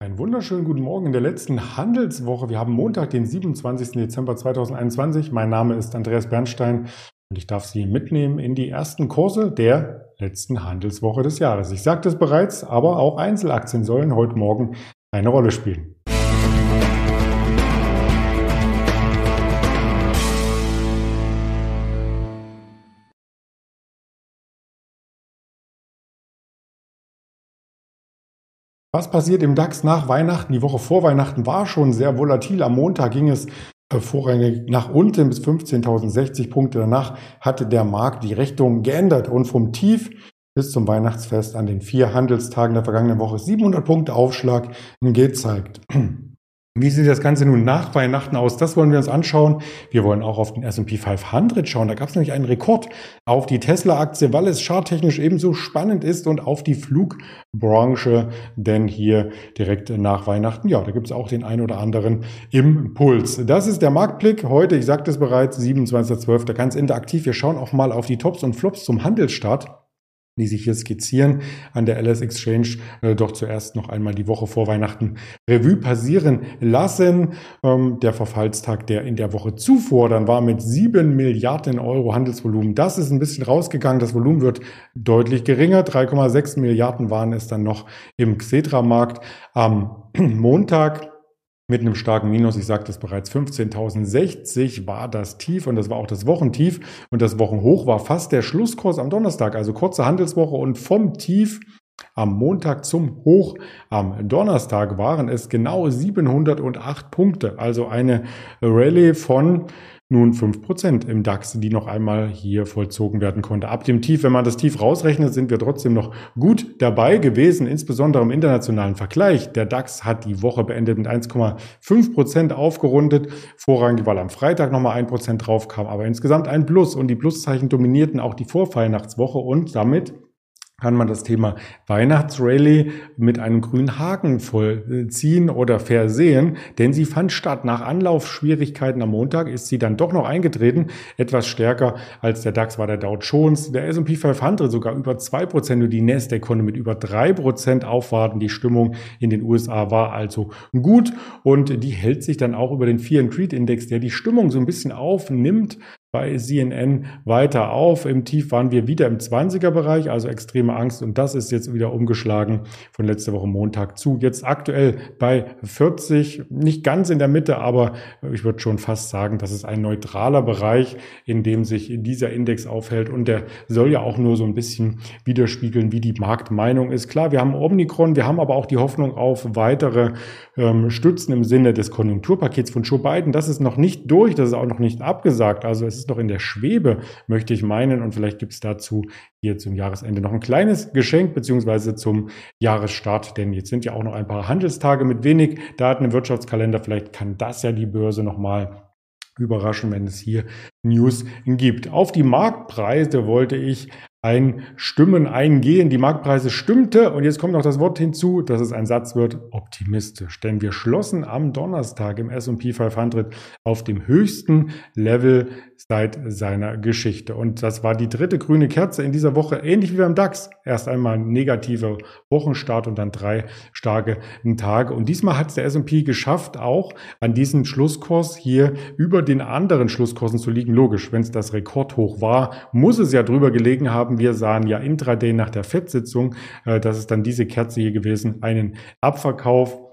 Einen wunderschönen guten Morgen in der letzten Handelswoche. Wir haben Montag, den 27. Dezember 2021. Mein Name ist Andreas Bernstein und ich darf Sie mitnehmen in die ersten Kurse der letzten Handelswoche des Jahres. Ich sagte es bereits, aber auch Einzelaktien sollen heute Morgen eine Rolle spielen. Was passiert im DAX nach Weihnachten? Die Woche vor Weihnachten war schon sehr volatil. Am Montag ging es äh, vorrangig nach unten bis 15.060 Punkte. Danach hatte der Markt die Richtung geändert und vom Tief bis zum Weihnachtsfest an den vier Handelstagen der vergangenen Woche 700 Punkte Aufschlag gezeigt. Wie sieht das Ganze nun nach Weihnachten aus? Das wollen wir uns anschauen. Wir wollen auch auf den S&P 500 schauen. Da gab es nämlich einen Rekord auf die Tesla-Aktie, weil es charttechnisch ebenso spannend ist und auf die Flugbranche, denn hier direkt nach Weihnachten, ja, da gibt es auch den ein oder anderen Impuls. Das ist der Marktblick heute, ich sagte es bereits, 27.12. ganz interaktiv. Wir schauen auch mal auf die Tops und Flops zum Handelsstart die sich hier skizzieren an der LS Exchange, äh, doch zuerst noch einmal die Woche vor Weihnachten Revue passieren lassen. Ähm, der Verfallstag, der in der Woche zuvor dann war mit sieben Milliarden Euro Handelsvolumen. Das ist ein bisschen rausgegangen. Das Volumen wird deutlich geringer. 3,6 Milliarden waren es dann noch im Xetra-Markt am Montag mit einem starken Minus. Ich sagte es bereits, 15.060 war das Tief und das war auch das Wochentief. Und das Wochenhoch war fast der Schlusskurs am Donnerstag, also kurze Handelswoche und vom Tief am Montag zum Hoch am Donnerstag waren es genau 708 Punkte, also eine Rallye von nun 5% im DAX, die noch einmal hier vollzogen werden konnte. Ab dem Tief, wenn man das Tief rausrechnet, sind wir trotzdem noch gut dabei gewesen, insbesondere im internationalen Vergleich. Der DAX hat die Woche beendet mit 1,5% aufgerundet, vorrangig, weil am Freitag nochmal 1% drauf kam, aber insgesamt ein Plus und die Pluszeichen dominierten auch die Vorfeiernachtswoche und damit kann man das Thema Weihnachtsrallye mit einem grünen Haken vollziehen oder versehen, denn sie fand statt. Nach Anlaufschwierigkeiten am Montag ist sie dann doch noch eingetreten. Etwas stärker als der DAX war der Dow Jones, der S&P 500 sogar über 2% und die Nasdaq konnte mit über 3% aufwarten. Die Stimmung in den USA war also gut und die hält sich dann auch über den Fear and Greed Index, der die Stimmung so ein bisschen aufnimmt, bei CNN weiter auf. Im Tief waren wir wieder im 20er-Bereich, also extreme Angst. Und das ist jetzt wieder umgeschlagen von letzter Woche Montag zu. Jetzt aktuell bei 40, nicht ganz in der Mitte, aber ich würde schon fast sagen, das ist ein neutraler Bereich, in dem sich dieser Index aufhält. Und der soll ja auch nur so ein bisschen widerspiegeln, wie die Marktmeinung ist. Klar, wir haben Omikron, wir haben aber auch die Hoffnung auf weitere ähm, Stützen im Sinne des Konjunkturpakets von Joe Biden. Das ist noch nicht durch, das ist auch noch nicht abgesagt. Also es ist noch in der Schwebe, möchte ich meinen. Und vielleicht gibt es dazu hier zum Jahresende noch ein kleines Geschenk beziehungsweise zum Jahresstart. Denn jetzt sind ja auch noch ein paar Handelstage mit wenig Daten im Wirtschaftskalender. Vielleicht kann das ja die Börse nochmal überraschen, wenn es hier News gibt. Auf die Marktpreise wollte ich ein Stimmen eingehen. Die Marktpreise stimmte und jetzt kommt noch das Wort hinzu, dass es ein Satz wird, optimistisch. Denn wir schlossen am Donnerstag im S&P 500 auf dem höchsten Level seit seiner Geschichte. Und das war die dritte grüne Kerze in dieser Woche, ähnlich wie beim DAX. Erst einmal negativer Wochenstart und dann drei starke Tage. Und diesmal hat es der S&P geschafft, auch an diesem Schlusskurs hier über den anderen Schlusskursen zu liegen. Logisch, wenn es das Rekordhoch war, muss es ja drüber gelegen haben. Wir sahen ja intraday nach der FED-Sitzung, äh, das ist dann diese Kerze hier gewesen, einen Abverkauf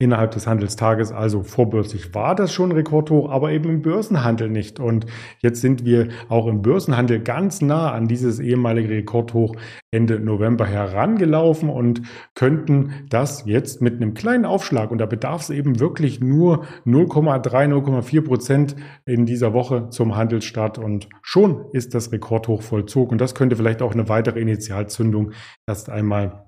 innerhalb des Handelstages, also vorbörslich war das schon rekordhoch, aber eben im Börsenhandel nicht. Und jetzt sind wir auch im Börsenhandel ganz nah an dieses ehemalige Rekordhoch Ende November herangelaufen und könnten das jetzt mit einem kleinen Aufschlag, und da bedarf es eben wirklich nur 0,3, 0,4 Prozent in dieser Woche zum Handelsstart und schon ist das Rekordhoch vollzogen. Und das könnte vielleicht auch eine weitere Initialzündung erst einmal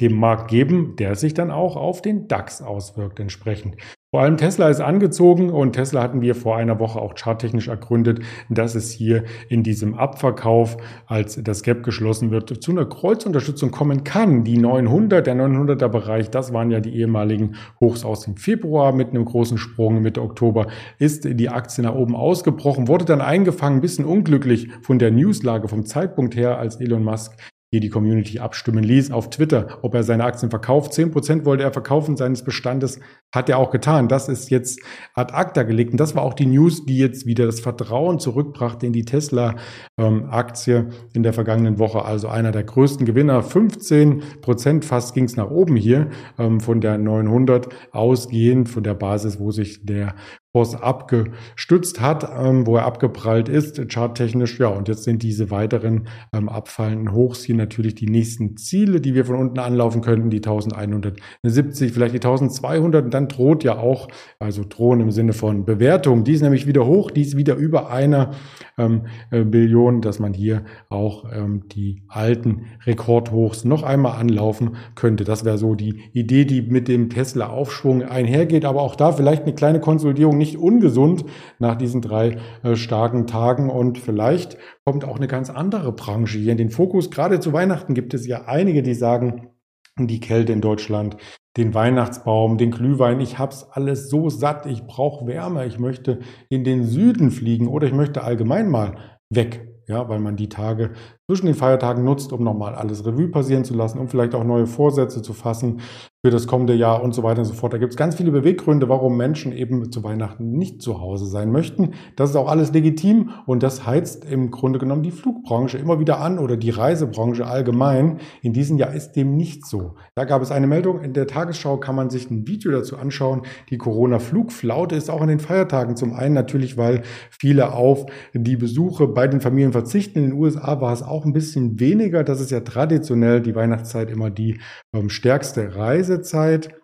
dem Markt geben, der sich dann auch auf den DAX auswirkt entsprechend. Vor allem Tesla ist angezogen und Tesla hatten wir vor einer Woche auch charttechnisch ergründet, dass es hier in diesem Abverkauf, als das Gap geschlossen wird, zu einer Kreuzunterstützung kommen kann. Die 900, der 900er Bereich, das waren ja die ehemaligen Hochs aus dem Februar mit einem großen Sprung Mitte Oktober, ist die Aktie nach oben ausgebrochen, wurde dann eingefangen, ein bisschen unglücklich von der Newslage vom Zeitpunkt her, als Elon Musk hier die Community abstimmen ließ auf Twitter, ob er seine Aktien verkauft. Zehn Prozent wollte er verkaufen seines Bestandes, hat er auch getan. Das ist jetzt ad acta gelegt. Und das war auch die News, die jetzt wieder das Vertrauen zurückbrachte in die Tesla-Aktie ähm, in der vergangenen Woche. Also einer der größten Gewinner. 15 Prozent fast ging es nach oben hier ähm, von der 900 ausgehend von der Basis, wo sich der Kurs abgestützt hat, ähm, wo er abgeprallt ist, charttechnisch. Ja, und jetzt sind diese weiteren abfallenden Hochs hier natürlich die nächsten Ziele, die wir von unten anlaufen könnten, die 1170, vielleicht die 1200. Und dann droht ja auch, also drohen im Sinne von Bewertung, die ist nämlich wieder hoch, die ist wieder über einer ähm, äh, Billion, dass man hier auch ähm, die alten Rekordhochs noch einmal anlaufen könnte. Das wäre so die Idee, die mit dem Tesla-Aufschwung einhergeht. Aber auch da vielleicht eine kleine Konsolidierung nicht ungesund nach diesen drei äh, starken Tagen und vielleicht kommt auch eine ganz andere Branche hier in den Fokus. Gerade zu Weihnachten gibt es ja einige, die sagen, die Kälte in Deutschland, den Weihnachtsbaum, den Glühwein, ich hab's alles so satt, ich brauche Wärme, ich möchte in den Süden fliegen oder ich möchte allgemein mal weg, ja, weil man die Tage zwischen den Feiertagen nutzt, um nochmal alles Revue passieren zu lassen, um vielleicht auch neue Vorsätze zu fassen für das kommende Jahr und so weiter und so fort. Da gibt es ganz viele Beweggründe, warum Menschen eben zu Weihnachten nicht zu Hause sein möchten. Das ist auch alles legitim und das heizt im Grunde genommen die Flugbranche immer wieder an oder die Reisebranche allgemein. In diesem Jahr ist dem nicht so. Da gab es eine Meldung in der Tagesschau, kann man sich ein Video dazu anschauen. Die Corona-Flugflaute ist auch an den Feiertagen. Zum einen natürlich, weil viele auf die Besuche bei den Familien verzichten. In den USA war es auch ein bisschen weniger. Das ist ja traditionell die Weihnachtszeit immer die ähm, stärkste Reise. Reisezeit.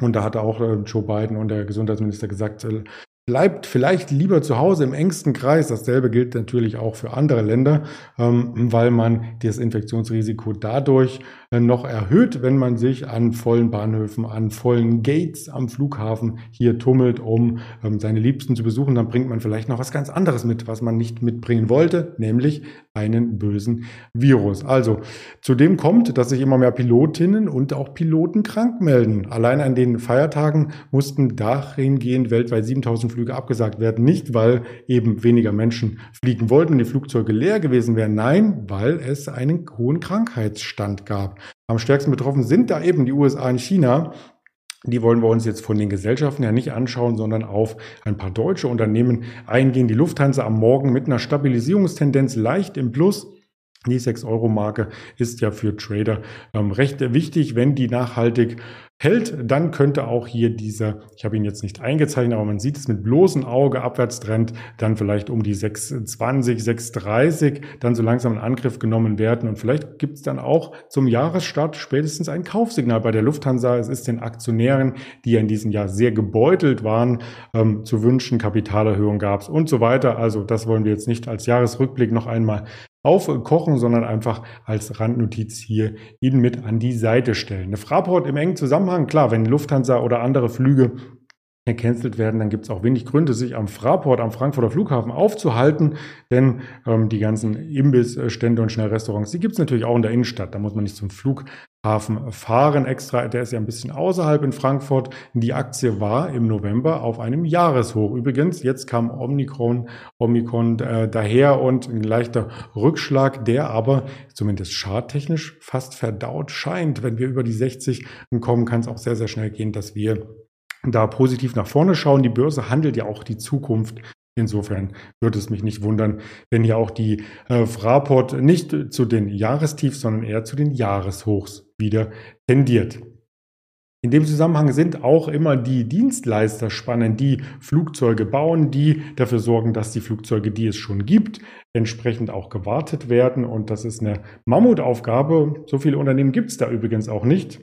Und da hat auch äh, Joe Biden und der Gesundheitsminister gesagt, äh, bleibt vielleicht lieber zu Hause im engsten Kreis. Dasselbe gilt natürlich auch für andere Länder, ähm, weil man das Infektionsrisiko dadurch äh, noch erhöht, wenn man sich an vollen Bahnhöfen, an vollen Gates am Flughafen hier tummelt, um ähm, seine Liebsten zu besuchen. Dann bringt man vielleicht noch was ganz anderes mit, was man nicht mitbringen wollte, nämlich einen bösen Virus. Also zudem kommt, dass sich immer mehr Pilotinnen und auch Piloten krank melden. Allein an den Feiertagen mussten dahingehend weltweit 7000 Flüge abgesagt werden. Nicht, weil eben weniger Menschen fliegen wollten und die Flugzeuge leer gewesen wären. Nein, weil es einen hohen Krankheitsstand gab. Am stärksten betroffen sind da eben die USA und China. Die wollen wir uns jetzt von den Gesellschaften ja nicht anschauen, sondern auf ein paar deutsche Unternehmen eingehen. Die Lufthansa am Morgen mit einer Stabilisierungstendenz leicht im Plus. Die 6-Euro-Marke ist ja für Trader ähm, recht wichtig, wenn die nachhaltig hält, dann könnte auch hier dieser, ich habe ihn jetzt nicht eingezeichnet, aber man sieht es mit bloßem Auge, Abwärtstrend, dann vielleicht um die 620, 630, dann so langsam in Angriff genommen werden. Und vielleicht gibt es dann auch zum Jahresstart spätestens ein Kaufsignal bei der Lufthansa. Es ist den Aktionären, die ja in diesem Jahr sehr gebeutelt waren, ähm, zu wünschen, Kapitalerhöhung gab es und so weiter. Also das wollen wir jetzt nicht als Jahresrückblick noch einmal aufkochen, sondern einfach als Randnotiz hier Ihnen mit an die Seite stellen. Eine Fraport im engen Zusammenhang, klar, wenn Lufthansa oder andere Flüge gecancelt werden, dann gibt es auch wenig Gründe, sich am Fraport, am Frankfurter Flughafen aufzuhalten, denn ähm, die ganzen Imbissstände und Schnellrestaurants, die gibt es natürlich auch in der Innenstadt. Da muss man nicht zum Flughafen fahren extra. Der ist ja ein bisschen außerhalb in Frankfurt. Die Aktie war im November auf einem Jahreshoch. Übrigens, jetzt kam Omikron, Omikron äh, daher und ein leichter Rückschlag, der aber zumindest charttechnisch fast verdaut scheint. Wenn wir über die 60 kommen, kann es auch sehr, sehr schnell gehen, dass wir da positiv nach vorne schauen. Die Börse handelt ja auch die Zukunft. Insofern würde es mich nicht wundern, wenn hier auch die äh, Fraport nicht zu den Jahrestiefs, sondern eher zu den Jahreshochs wieder tendiert. In dem Zusammenhang sind auch immer die Dienstleister spannend, die Flugzeuge bauen, die dafür sorgen, dass die Flugzeuge, die es schon gibt, entsprechend auch gewartet werden. Und das ist eine Mammutaufgabe. So viele Unternehmen gibt es da übrigens auch nicht.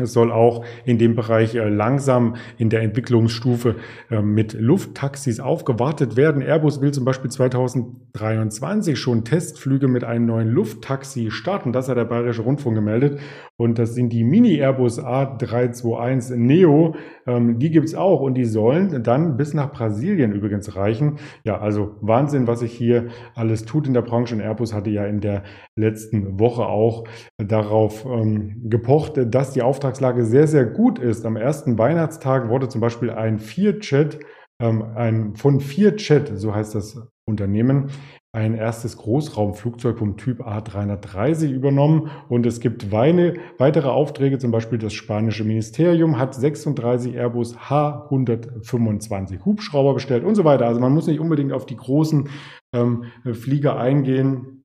Es soll auch in dem Bereich äh, langsam in der Entwicklungsstufe äh, mit Lufttaxis aufgewartet werden. Airbus will zum Beispiel 2023 schon Testflüge mit einem neuen Lufttaxi starten. Das hat der Bayerische Rundfunk gemeldet. Und das sind die Mini-Airbus A321 Neo. Ähm, die gibt's auch und die sollen dann bis nach Brasilien übrigens reichen. Ja, also Wahnsinn, was sich hier alles tut in der Branche. Und Airbus hatte ja in der letzten Woche auch darauf ähm, gepocht, dass die Auftrag Auftragslage sehr, sehr gut ist. Am ersten Weihnachtstag wurde zum Beispiel ein Vier-Chat, ähm, ein von Vier-Chat, so heißt das Unternehmen, ein erstes Großraumflugzeug vom Typ A330 übernommen. Und es gibt weine, weitere Aufträge, zum Beispiel das spanische Ministerium hat 36 Airbus H125 Hubschrauber bestellt und so weiter. Also man muss nicht unbedingt auf die großen ähm, Flieger eingehen,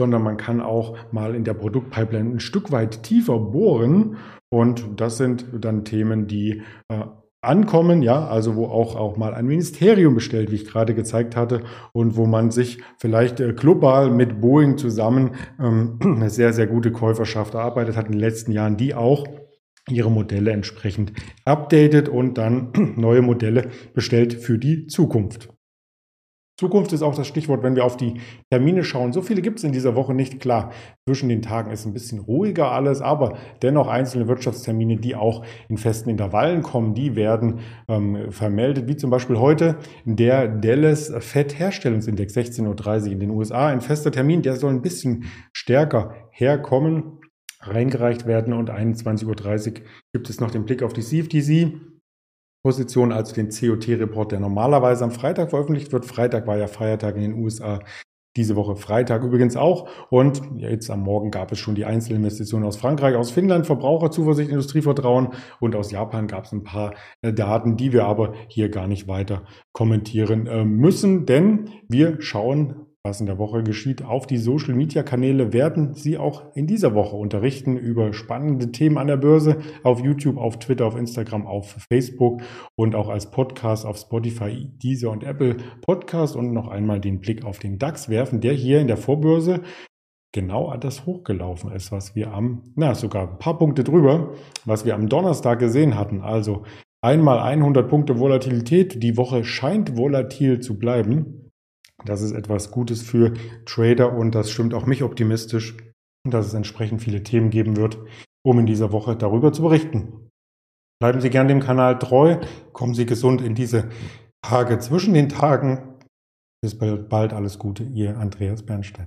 sondern man kann auch mal in der Produktpipeline ein Stück weit tiefer bohren. Und das sind dann Themen, die äh, ankommen, ja, also wo auch, auch mal ein Ministerium bestellt, wie ich gerade gezeigt hatte, und wo man sich vielleicht äh, global mit Boeing zusammen ähm, eine sehr, sehr gute Käuferschaft erarbeitet hat in den letzten Jahren, die auch ihre Modelle entsprechend updatet und dann neue Modelle bestellt für die Zukunft. Zukunft ist auch das Stichwort, wenn wir auf die Termine schauen. So viele gibt es in dieser Woche nicht. Klar, zwischen den Tagen ist ein bisschen ruhiger alles, aber dennoch einzelne Wirtschaftstermine, die auch in festen Intervallen kommen, die werden ähm, vermeldet, wie zum Beispiel heute der Dallas Fed Herstellungsindex 16.30 Uhr in den USA. Ein fester Termin, der soll ein bisschen stärker herkommen, reingereicht werden und 21.30 Uhr gibt es noch den Blick auf die CFTC. Position, also den COT-Report, der normalerweise am Freitag veröffentlicht wird. Freitag war ja Feiertag in den USA. Diese Woche Freitag übrigens auch. Und jetzt am Morgen gab es schon die Einzelinvestitionen aus Frankreich, aus Finnland, Verbraucherzuversicht, Industrievertrauen und aus Japan gab es ein paar äh, Daten, die wir aber hier gar nicht weiter kommentieren äh, müssen, denn wir schauen was in der Woche geschieht. Auf die Social-Media-Kanäle werden Sie auch in dieser Woche unterrichten über spannende Themen an der Börse auf YouTube, auf Twitter, auf Instagram, auf Facebook und auch als Podcast auf Spotify, Deezer und Apple Podcast und noch einmal den Blick auf den DAX werfen, der hier in der Vorbörse genau das hochgelaufen ist, was wir am, na sogar ein paar Punkte drüber, was wir am Donnerstag gesehen hatten. Also einmal 100 Punkte Volatilität. Die Woche scheint volatil zu bleiben. Das ist etwas Gutes für Trader und das stimmt auch mich optimistisch, dass es entsprechend viele Themen geben wird, um in dieser Woche darüber zu berichten. Bleiben Sie gern dem Kanal treu, kommen Sie gesund in diese Tage zwischen den Tagen. Bis bald, alles Gute, Ihr Andreas Bernstein.